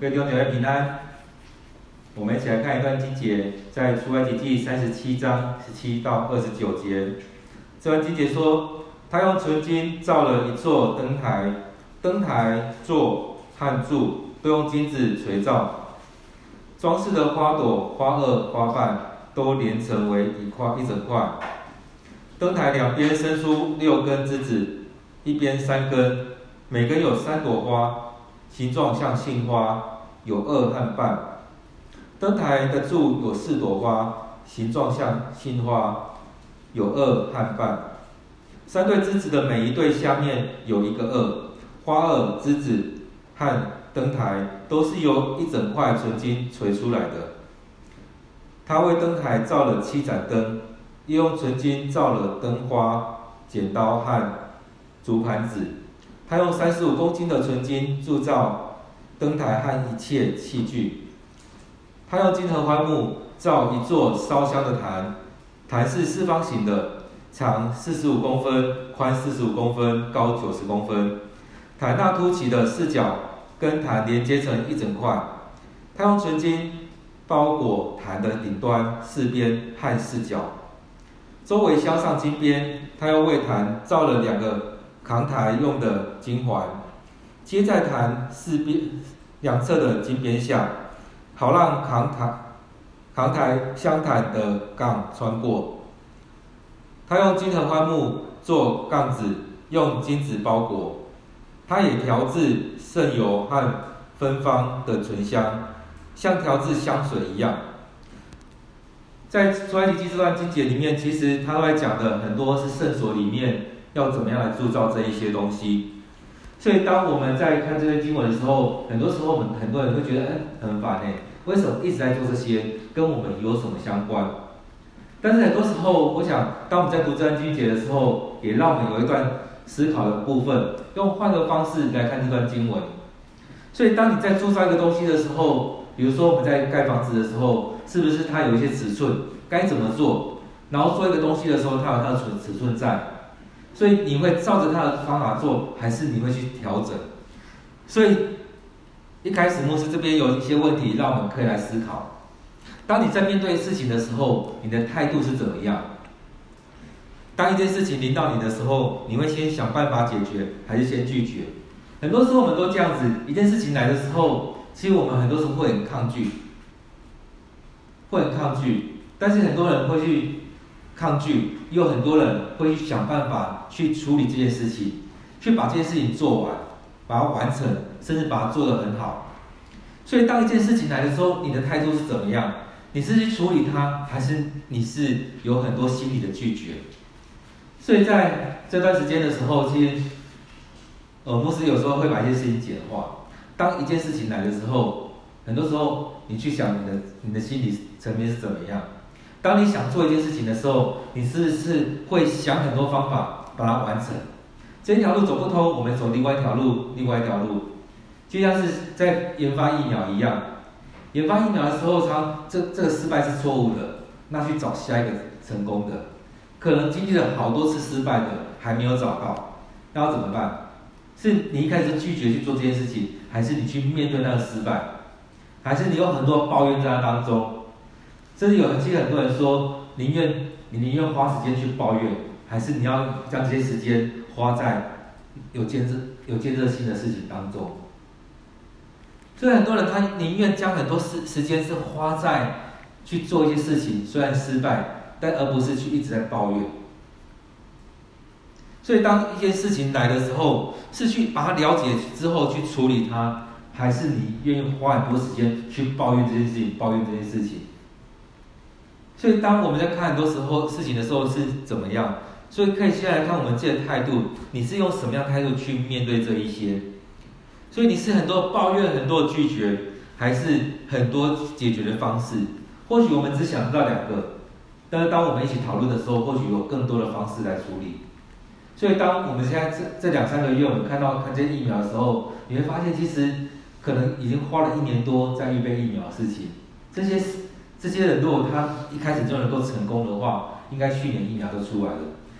各位弟兄姐妹平安。我们一起来看一段经节，在出埃及记三十七章十七到二十九节。这段经节说，他用纯金造了一座灯台，灯台座和柱都用金子锤造，装饰的花朵、花萼、花瓣都连成为一块一整块。灯台两边伸出六根枝子，一边三根，每根有三朵花。形状像杏花，有二和瓣。灯台的柱有四朵花，形状像杏花，有二和瓣。三对枝子的每一对下面有一个二，花萼、枝子和灯台都是由一整块纯金锤出来的。他为灯台造了七盏灯，又用纯金造了灯花、剪刀和竹盘子。他用三十五公斤的纯金铸造灯台和一切器具。他用金合欢木造一座烧香的坛，坛是四方形的，长四十五公分，宽四十五公分，高九十公分。坛那凸起的四角跟坛连接成一整块。他用纯金包裹坛的顶端、四边和四角，周围镶上金边。他又为坛造了两个。扛台用的金环，接在坛四边两侧的金边下，好让扛台扛台镶坛的杠穿过。他用金合欢木做杠子，用金子包裹。他也调制圣油和芬芳的醇香，像调制香水一样。在出埃及记这段经节里面，其实他都在讲的很多是圣所里面。要怎么样来铸造这一些东西？所以当我们在看这些经文的时候，很多时候我们很多人会觉得，哎，很烦哎，为什么一直在做这些？跟我们有什么相关？但是很多时候，我想，当我们在读这段经节的时候，也让我们有一段思考的部分，用换个方式来看这段经文。所以，当你在铸造一个东西的时候，比如说我们在盖房子的时候，是不是它有一些尺寸，该怎么做？然后做一个东西的时候，它有它的尺尺寸在。所以你会照着他的方法做，还是你会去调整？所以一开始牧师这边有一些问题，让我们可以来思考。当你在面对事情的时候，你的态度是怎么样？当一件事情临到你的时候，你会先想办法解决，还是先拒绝？很多时候我们都这样子，一件事情来的时候，其实我们很多时候会很抗拒，会很抗拒，但是很多人会去。抗拒，也有很多人会去想办法去处理这件事情，去把这件事情做完，把它完成，甚至把它做得很好。所以，当一件事情来的时候，你的态度是怎么样？你是去处理它，还是你是有很多心理的拒绝？所以在这段时间的时候，其实，呃，牧师有时候会把一些事情简化。当一件事情来的时候，很多时候你去想你的你的心理层面是怎么样？当你想做一件事情的时候，你是不是会想很多方法把它完成？这条路走不通，我们走另外一条路，另外一条路，就像是在研发疫苗一样。研发疫苗的时候，常这这个失败是错误的，那去找下一个成功的。可能经历了好多次失败的，还没有找到，那要怎么办？是你一开始拒绝去做这件事情，还是你去面对那个失败？还是你有很多抱怨在那当中？甚至有很，其实很多人说，宁愿你宁愿花时间去抱怨，还是你要将这些时间花在有建设、有建设性的事情当中。所以很多人他宁愿将很多时时间是花在去做一些事情，虽然失败，但而不是去一直在抱怨。所以当一件事情来的时候，是去把它了解之后去处理它，还是你愿意花很多时间去抱怨这件事情，抱怨这件事情？所以，当我们在看很多时候事情的时候是怎么样？所以可以先来看我们自己的态度，你是用什么样态度去面对这一些？所以你是很多抱怨、很多拒绝，还是很多解决的方式？或许我们只想知道两个，但是当我们一起讨论的时候，或许有更多的方式来处理。所以，当我们现在这这两三个月，我们看到看见疫苗的时候，你会发现，其实可能已经花了一年多在预备疫苗的事情，这些这些人如果他一开始就能够成功的话，应该去年疫苗就出来了。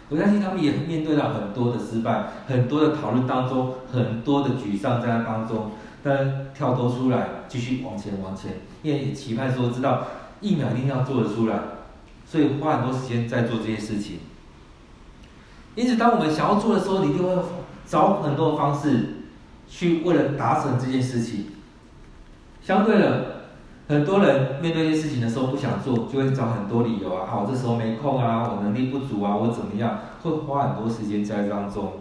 我相信他们也面对到很多的失败，很多的讨论当中，很多的沮丧在那当中，但跳脱出来，继续往前往前，因为期盼说知道疫苗一定要做得出来，所以花很多时间在做这些事情。因此，当我们想要做的时候，你一定会找很多的方式去为了达成这件事情。相对的。很多人面对一些事情的时候不想做，就会找很多理由啊，啊，我这时候没空啊，我能力不足啊，我怎么样，会花很多时间在当中。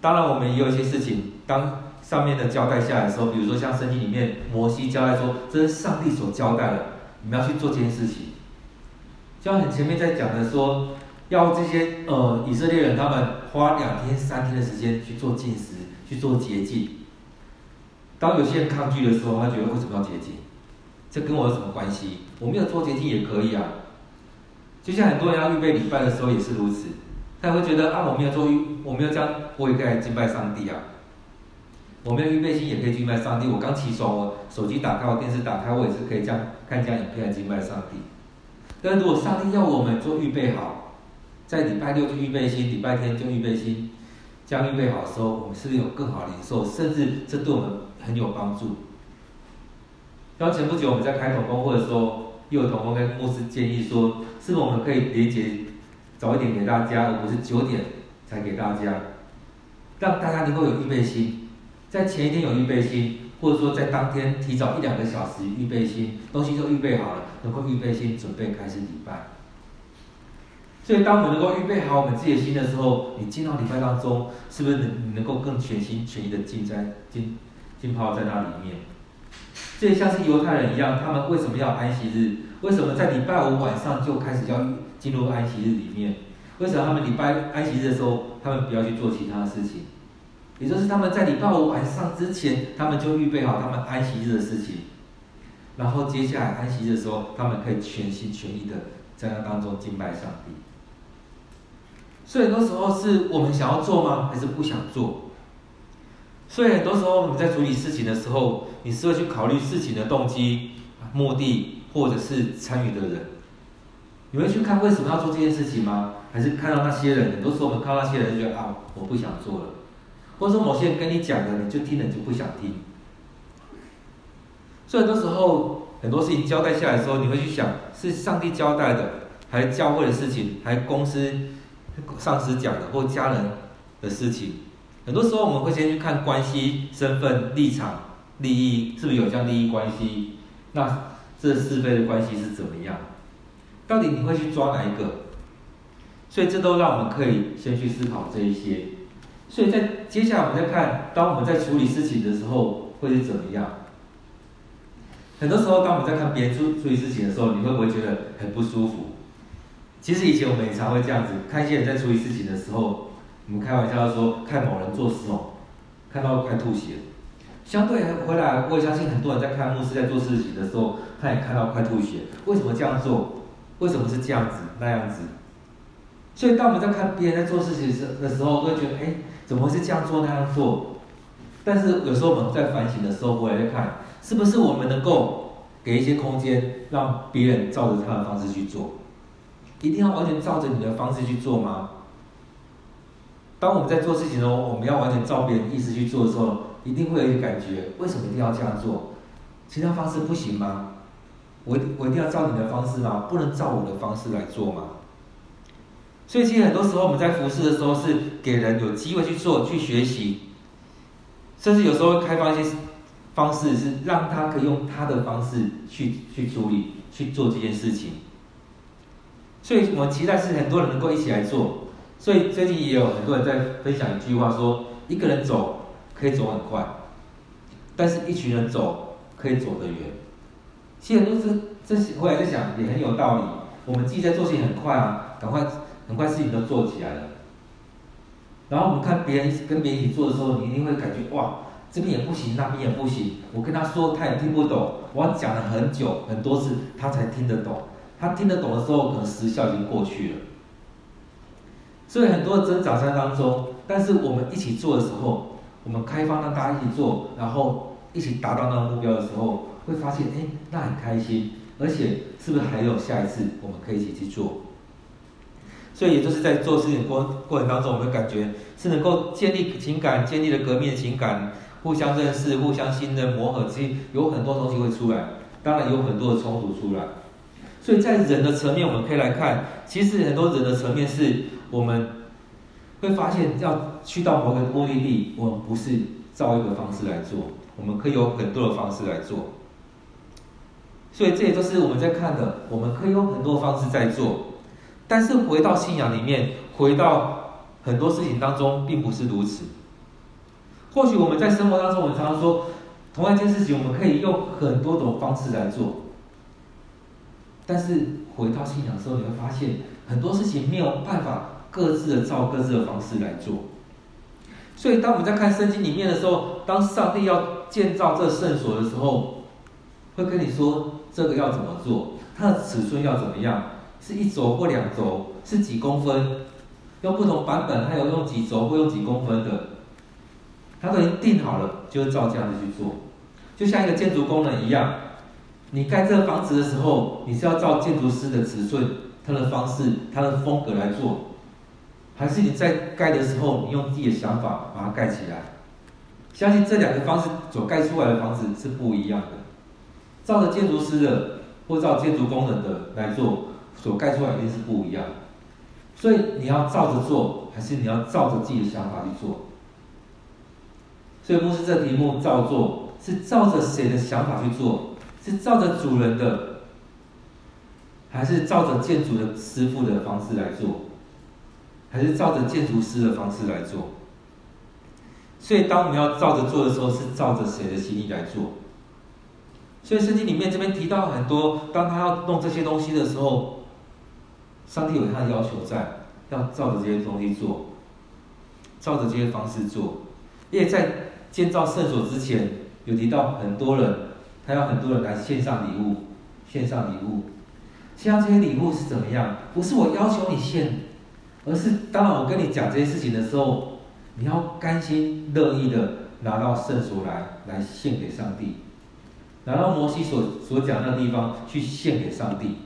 当然，我们也有一些事情，当上面的交代下来的时候，比如说像圣经里面摩西交代说，这是上帝所交代的，你们要去做这件事情。就像很前面在讲的说，要这些呃以色列人他们花两天三天的时间去做禁食，去做洁净。当有些人抗拒的时候，他觉得为什么要洁净？这跟我有什么关系？我没有做洁净也可以啊。就像很多人要预备礼拜的时候也是如此，他也会觉得啊，我没有做预，我没有这样，我也可以敬拜上帝啊。我没有预备心也可以敬拜上帝。我刚起床，我手机打开，我电视打开，我也是可以这样看这样影片来敬拜上帝。但如果上帝要我们做预备好，在礼拜六就预备心，礼拜天就预备心，这样预备好的时候，我们是不是有更好的领受？甚至这对我们很有帮助。然后前不久我们在开同工会的时候，又有同工跟牧师建议说，是不是我们可以连结早一点给大家，而不是九点才给大家，让大家能够有预备心，在前一天有预备心，或者说在当天提早一两个小时预备心，东西都预备好了，能够预备心准备开始礼拜。所以当我们能够预备好我们自己的心的时候，你进到礼拜当中，是不是能能够更全心全意的浸在浸浸泡在那里面？这也像是犹太人一样，他们为什么要安息日？为什么在礼拜五晚上就开始要进入安息日里面？为什么他们礼拜安息日的时候，他们不要去做其他的事情？也就是他们在礼拜五晚上之前，他们就预备好他们安息日的事情，然后接下来安息日的时候，他们可以全心全意的在那当中敬拜上帝。所以很多时候是我们想要做吗？还是不想做？所以很多时候我们在处理事情的时候，你是会去考虑事情的动机、目的，或者是参与的人。你会去看为什么要做这件事情吗？还是看到那些人？很多时候我们看到那些人就觉得啊，我不想做了，或者说某些人跟你讲的，你就听了你就不想听。所以很多时候很多事情交代下来的时候，你会去想是上帝交代的，还是教会的事情，还是公司上司讲的，或家人的事情。很多时候我们会先去看关系、身份、立场、利益，是不是有这样利益关系？那这是非的关系是怎么样？到底你会去抓哪一个？所以这都让我们可以先去思考这一些。所以在接下来我们再看，当我们在处理事情的时候会是怎么样？很多时候当我们在看别人处处理事情的时候，你会不会觉得很不舒服？其实以前我们也常会这样子，看一些人在处理事情的时候。我们开玩笑说，看某人做事哦，看到快吐血。相对回来，我也相信很多人在看牧师在做事情的时候，他也看到快吐血。为什么这样做？为什么是这样子那样子？所以当我们在看别人在做事情时的时候，都会觉得，哎，怎么会是这样做那样做？但是有时候我们在反省的时候，回来再看，是不是我们能够给一些空间，让别人照着他的方式去做？一定要完全照着你的方式去做吗？当我们在做事情的时候，我们要完全照别人意思去做的时候，一定会有一个感觉：为什么一定要这样做？其他方式不行吗？我我一定要照你的方式吗？不能照我的方式来做吗？所以，其实很多时候我们在服侍的时候，是给人有机会去做、去学习，甚至有时候开放一些方式，是让他可以用他的方式去去处理、去做这件事情。所以我们期待是很多人能够一起来做。所以最近也有很多人在分享一句话说：一个人走可以走很快，但是一群人走可以走得远。其实很多这这后来在想也很有道理。我们自己在做事情很快啊，赶快很快事情都做起来了。然后我们看别人跟别人一起做的时候，你一定会感觉哇，这边也不行，那边也不行。我跟他说他也听不懂，我讲了很久很多次他才听得懂。他听得懂的时候，可能时效已经过去了。所以很多的挣扎在当中，但是我们一起做的时候，我们开放让大家一起做，然后一起达到那个目标的时候，会发现，哎，那很开心，而且是不是还有下一次我们可以一起去做？所以也就是在做事情过过程当中，我们感觉是能够建立情感，建立了革命情感，互相认识、互相信任、磨合，其实有很多东西会出来，当然有很多的冲突出来。所以在人的层面，我们可以来看，其实很多人的层面是我们会发现，要去到某个目的地，我们不是照一个方式来做，我们可以有很多的方式来做。所以这也就是我们在看的，我们可以有很多方式在做，但是回到信仰里面，回到很多事情当中，并不是如此。或许我们在生活当中，我们常常说，同样一件事情，我们可以用很多种方式来做，但是回到信仰的时候，你会发现很多事情没有办法各自的照各自的方式来做。所以当我们在看圣经里面的时候，当上帝要建造这圣所的时候，会跟你说。这个要怎么做？它的尺寸要怎么样？是一轴或两轴？是几公分？用不同版本，还有用几轴或用几公分的？它都已经定好了，就照这样子去做。就像一个建筑工人一样，你盖这个房子的时候，你是要照建筑师的尺寸、他的方式、他的风格来做，还是你在盖的时候，你用自己的想法把它盖起来？相信这两个方式所盖出来的房子是不一样的。照着建筑师的或照建筑工人的来做，所盖出来一定是不一样。所以你要照着做，还是你要照着自己的想法去做？所以牧师这题目照做，是照着谁的想法去做？是照着主人的，还是照着建筑的师傅的方式来做？还是照着建筑师的方式来做？所以当我们要照着做的时候，是照着谁的心意来做？所以圣经里面这边提到很多，当他要弄这些东西的时候，上帝有他的要求在，要照着这些东西做，照着这些方式做。因为在建造圣所之前，有提到很多人，他要很多人来献上礼物，献上礼物。献上这些礼物是怎么样？不是我要求你献，而是当我跟你讲这些事情的时候，你要甘心乐意的拿到圣所来，来献给上帝。拿到摩西所所讲的地方去献给上帝，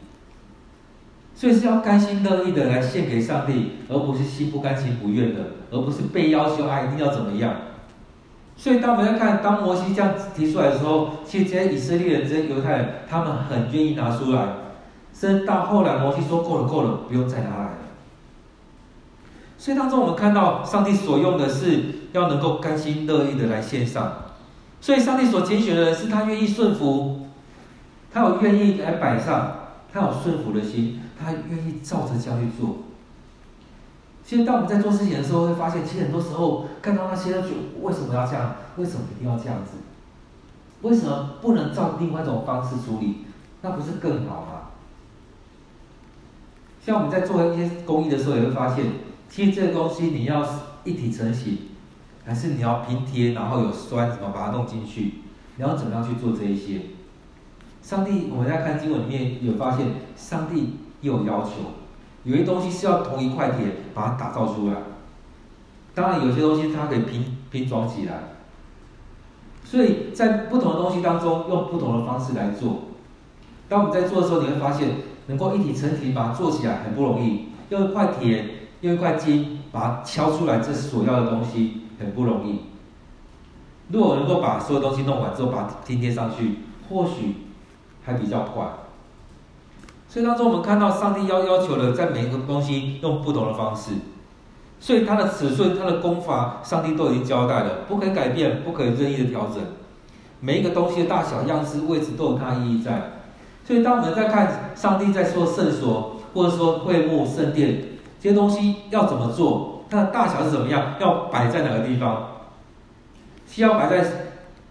所以是要甘心乐意的来献给上帝，而不是心不甘情不愿的，而不是被要求啊一定要怎么样。所以当我们要看，当摩西这样提出来的时候，其实这些以色列人、这些犹太人，他们很愿意拿出来。甚至到后来，摩西说够了够了，不用再拿来了。所以当中我们看到，上帝所用的是要能够甘心乐意的来献上。所以，上帝所拣选的人是他愿意顺服，他有愿意来摆上，他有顺服的心，他愿意照着这样去做。其实，当我们在做事情的时候，会发现，其实很多时候看到那些，就为什么要这样？为什么一定要这样子？为什么不能照另外一种方式处理？那不是更好吗？像我们在做一些公益的时候，也会发现，其实这个东西你要一体成型。还是你要拼贴，然后有酸，怎么把它弄进去？你要怎么样去做这一些？上帝，我们在看经文里面有发现，上帝有要求，有些东西是要同一块铁把它打造出来。当然，有些东西它可以拼拼装起来。所以在不同的东西当中，用不同的方式来做。当我们在做的时候，你会发现，能够一体成型把它做起来很不容易。用一块铁，用一块金把它敲出来，这所要的东西。很不容易。如果能够把所有东西弄完之后，把它拼贴上去，或许还比较快。所以当中我们看到上帝要要求的，在每一个东西用不同的方式，所以它的尺寸、它的工法，上帝都已经交代了，不可以改变，不可以任意的调整。每一个东西的大小、样式、位置都有它的意义在。所以当我们在看上帝在说圣所，或者说会幕、圣殿这些东西要怎么做？它的大小是怎么样？要摆在哪个地方？是要摆在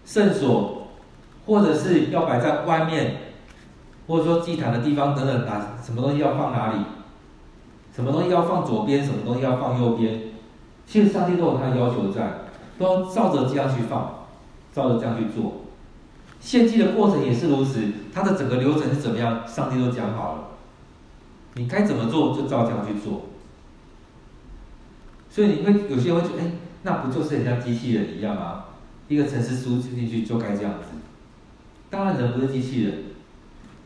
圣所，或者是要摆在外面，或者说祭坛的地方等等，哪什么东西要放哪里？什么东西要放左边？什么东西要放右边？其实上帝都有他的要求在，都照着这样去放，照着这样去做。献祭的过程也是如此，它的整个流程是怎么样？上帝都讲好了，你该怎么做就照这样去做。所以你会有些人会觉得，哎，那不就是人家机器人一样吗？一个城市输进去就该这样子。当然人不是机器人，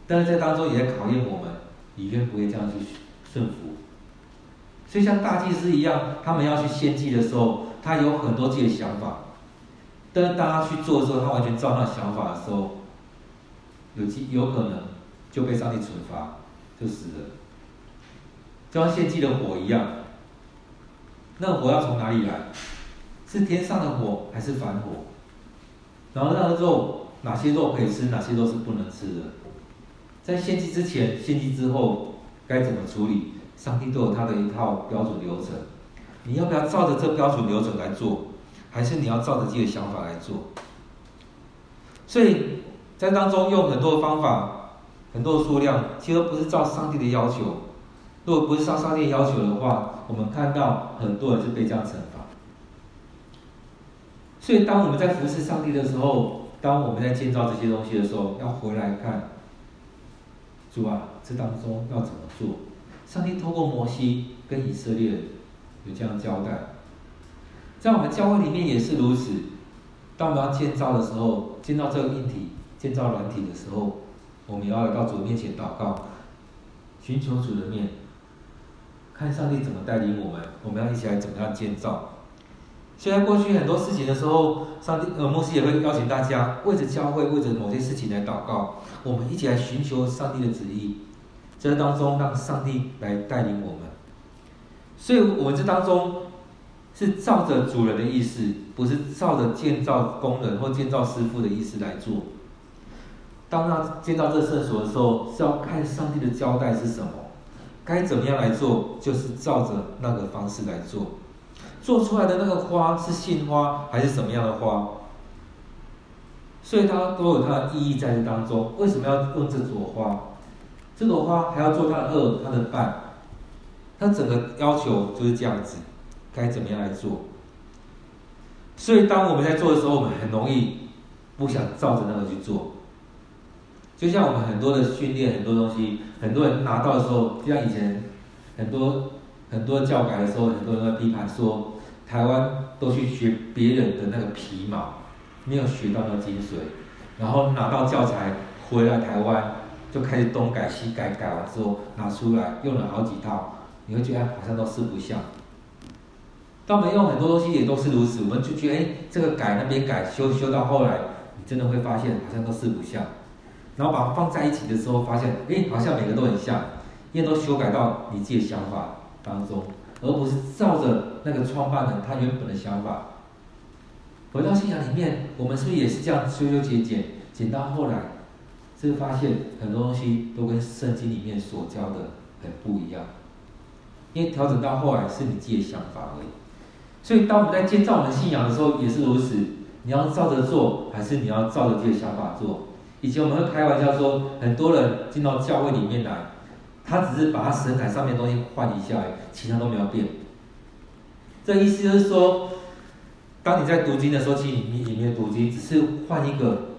但是在当中也在考验我们，你愿不愿意这样去顺服？所以像大祭司一样，他们要去献祭的时候，他有很多自己的想法。但是当他去做的时候，他完全照他想法的时候，有机有可能就被上帝惩罚，就死了。就像献祭的火一样，那火要从哪里来？是天上的火还是凡火？然后那个肉，哪些肉可以吃，哪些肉是不能吃的？在献祭之前、献祭之后该怎么处理？上帝都有他的一套标准流程。你要不要照着这标准流程来做？还是你要照着自己的想法来做？所以在当中用很多的方法、很多的数量，其实不是照上帝的要求。如果不是上上帝要求的话，我们看到很多人是被这样惩罚。所以当我们在服侍上帝的时候，当我们在建造这些东西的时候，要回来看，主啊，这当中要怎么做？上帝透过摩西跟以色列有这样交代。在我们教会里面也是如此。当我们要建造的时候，建造这个硬体、建造软体的时候，我们要来到主面前祷告，寻求主的面，看上帝怎么带领我们。我们要一起来怎么样建造？虽然过去很多事情的时候，上帝呃，牧师也会邀请大家为着教会、为着某些事情来祷告，我们一起来寻求上帝的旨意，这当中让上帝来带领我们。所以，我们这当中。是照着主人的意思，不是照着建造工人或建造师傅的意思来做。当他建造这圣所的时候，是要看上帝的交代是什么，该怎么样来做，就是照着那个方式来做。做出来的那个花是杏花还是什么样的花？所以它都有它的意义在这当中。为什么要用这朵花？这朵花还要做它的萼、它的瓣，它整个要求就是这样子。该怎么样来做？所以当我们在做的时候，我们很容易不想照着那个去做。就像我们很多的训练，很多东西，很多人拿到的时候，就像以前很多很多教改的时候，很多人会批判说，台湾都去学别人的那个皮毛，没有学到那个精髓，然后拿到教材回来台湾，就开始东改西改，改完之后拿出来用了好几套，你会觉得好像都四不像。但我们用很多东西也都是如此，我们就觉得哎，这个改那边改，修修到后来，你真的会发现好像都四不像。然后把它放在一起的时候，发现哎，好像每个都很像，因为都修改到你自己的想法当中，而不是照着那个创办人他原本的想法。回到信仰里面，我们是不是也是这样修修剪剪，剪到后来，是不是发现很多东西都跟圣经里面所教的很不一样？因为调整到后来是你自己的想法而已。所以，当我们在建造我们信仰的时候，也是如此。你要照着做，还是你要照着自己的想法做？以前我们会开玩笑说，很多人进到教会里面来，他只是把他神台上面的东西换一下，其他都没有变。这意思就是说，当你在读经的时候，其实你里面读经只是换一个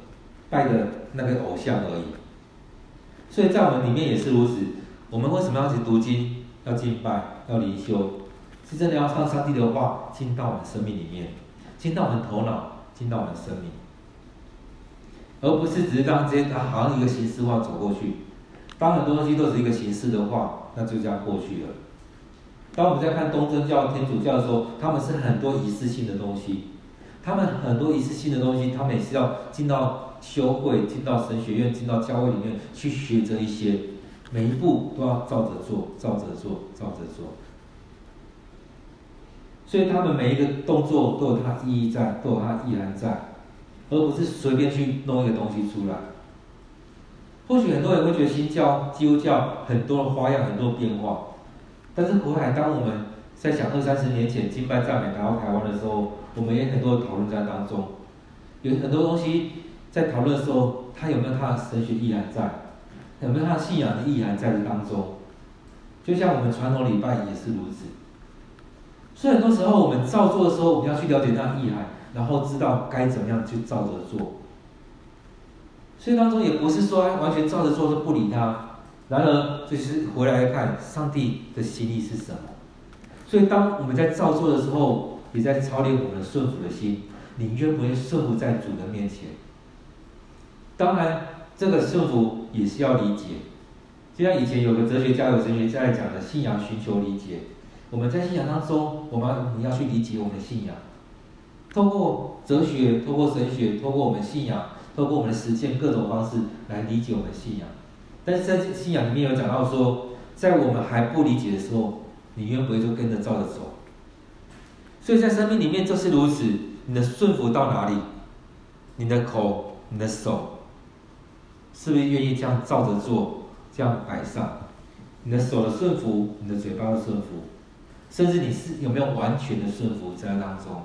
拜的那个偶像而已。所以在我们里面也是如此。我们为什么要去读经、要敬拜、要灵修？是真的要让上帝的话进到我们生命里面，进到我们头脑，进到我们生命，而不是只是让这些它好像一个形式化走过去。当很多东西都是一个形式的话，那就这样过去了。当我们在看东正教、天主教的时候，他们是很多仪式性的东西，他们很多仪式性的东西，他们也是要进到修会、进到神学院、进到教会里面去学这一些，每一步都要照着做，照着做，照着做。所以他们每一个动作都有它意义在，都有它意涵在，而不是随便去弄一个东西出来。或许很多人会觉得新教、基督教很多的花样、很多变化，但是回来当我们在想二三十年前敬拜赞美来到台湾的时候，我们也很多的讨论在当中，有很多东西在讨论的时候，它有没有它的神学意涵在，有没有它的信仰的意涵在这当中？就像我们传统礼拜也是如此。所以很多时候，我们照做的时候，我们要去了解它的意涵，然后知道该怎么样去照着做。所以当中也不是说完全照着做就不理他，然而就是回来看上帝的心意是什么。所以当我们在照做的时候，也在操练我们顺服的心，你愿不愿意顺服在主的面前？当然，这个顺服也是要理解。就像以前有个哲学家、有哲学家来讲的，信仰寻求理解。我们在信仰当中，我们你要去理解我们的信仰，透过哲学，透过神学，透过我们信仰，透过我们的实践各种方式来理解我们的信仰。但是在信仰里面有讲到说，在我们还不理解的时候，你愿不愿意就跟着照着走？所以在生命里面就是如此，你的顺服到哪里，你的口、你的手，是不是愿意这样照着做，这样摆上？你的手的顺服，你的嘴巴的顺服，甚至你是有没有完全的顺服在当中？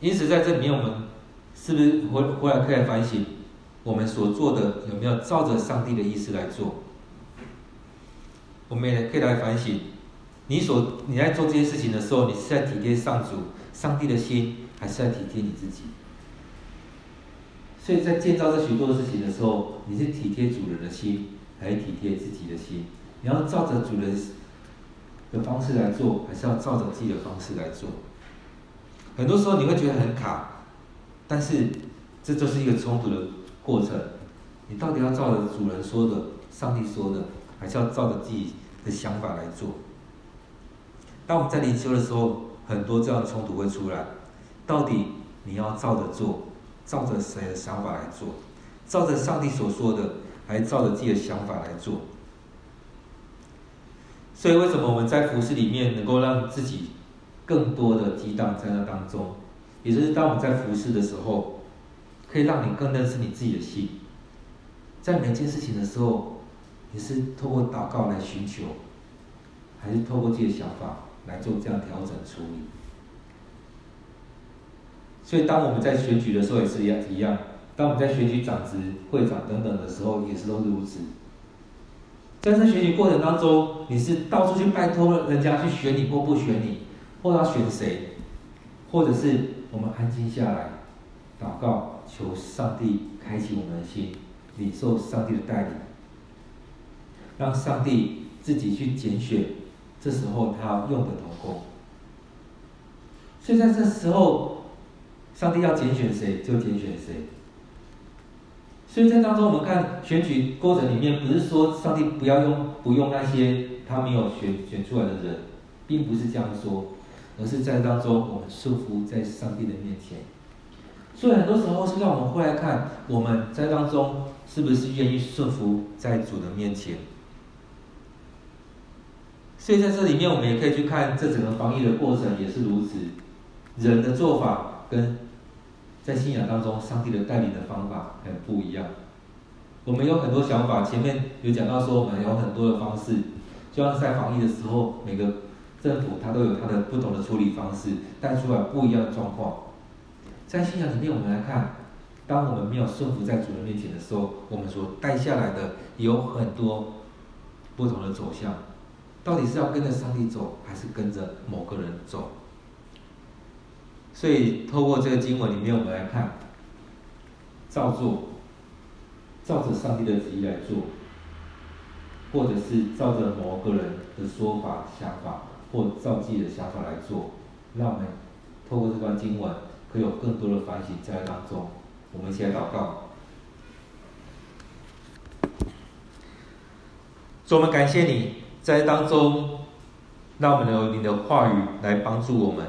因此在这里面，我们是不是回回来可以反省，我们所做的有没有照着上帝的意思来做？我们也可以来反省，你所你在做这些事情的时候，你是在体贴上主、上帝的心，还是在体贴你自己？所以在建造这许多的事情的时候，你是体贴主人的心，还是体贴自己的心？你要照着主人的方式来做，还是要照着自己的方式来做？很多时候你会觉得很卡，但是这就是一个冲突的过程。你到底要照着主人说的、上帝说的，还是要照着自己的想法来做？当我们在灵修的时候，很多这样的冲突会出来。到底你要照着做，照着谁的想法来做？照着上帝所说的，还照着自己的想法来做？所以，为什么我们在服事里面能够让自己更多的激荡在那当中？也就是当我们在服侍的时候，可以让你更认识你自己的心。在每件事情的时候，你是透过祷告来寻求，还是透过自己的想法来做这样调整处理？所以，当我们在选举的时候也是一样一样。当我们在选举长执、会长等等的时候，也是都如此。在这选举过程当中，你是到处去拜托人家去选你或不选你，或要选谁，或者是我们安静下来祷告，求上帝开启我们的心。领受上帝的带领，让上帝自己去拣选，这时候他用的同工。所以在这时候，上帝要拣选谁就拣选谁。所以在当中，我们看选举过程里面，不是说上帝不要用不用那些他没有选选出来的人，并不是这样说，而是在当中我们顺服在上帝的面前。所以很多时候是让我们回来看，我们在当中是不是愿意顺服在主的面前。所以在这里面，我们也可以去看这整个防疫的过程也是如此，人的做法跟在信仰当中上帝的带领的方法很不一样。我们有很多想法，前面有讲到说我们有很多的方式，就像在防疫的时候，每个政府它都有它的不同的处理方式，带出来不一样的状况。在信仰里面，我们来看，当我们没有顺服在主人面前的时候，我们所带下来的有很多不同的走向。到底是要跟着上帝走，还是跟着某个人走？所以，透过这个经文里面，我们来看，照做，照着上帝的旨意来做，或者是照着某个人的说法、想法，或照自己的想法来做，让我们透过这段经文。会有更多的反省在当中，我们一起来祷告。主，我们感谢你在当中，让我们有你的话语来帮助我们，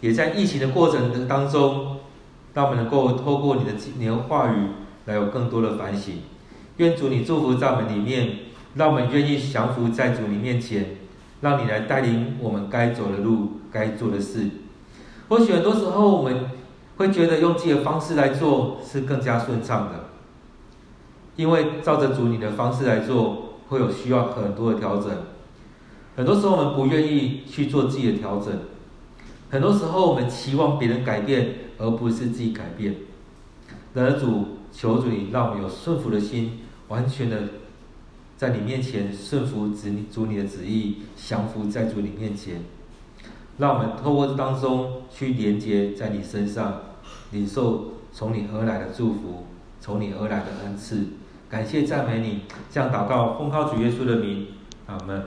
也在疫情的过程当中，让我们能够透过你的你的话语来有更多的反省。愿主你祝福在我们里面，让我们愿意降服在主你面前，让你来带领我们该走的路、该做的事。或许很多时候我们会觉得用自己的方式来做是更加顺畅的，因为照着主你的方式来做，会有需要很多的调整。很多时候我们不愿意去做自己的调整，很多时候我们期望别人改变，而不是自己改变。然而主，求主你让我们有顺服的心，完全的在你面前顺服主主你的旨意，降服在主你面前。让我们透过这当中去连接在你身上，领受从你而来的祝福，从你而来的恩赐。感谢赞美你，这样祷告，奉靠主耶稣的名，阿门。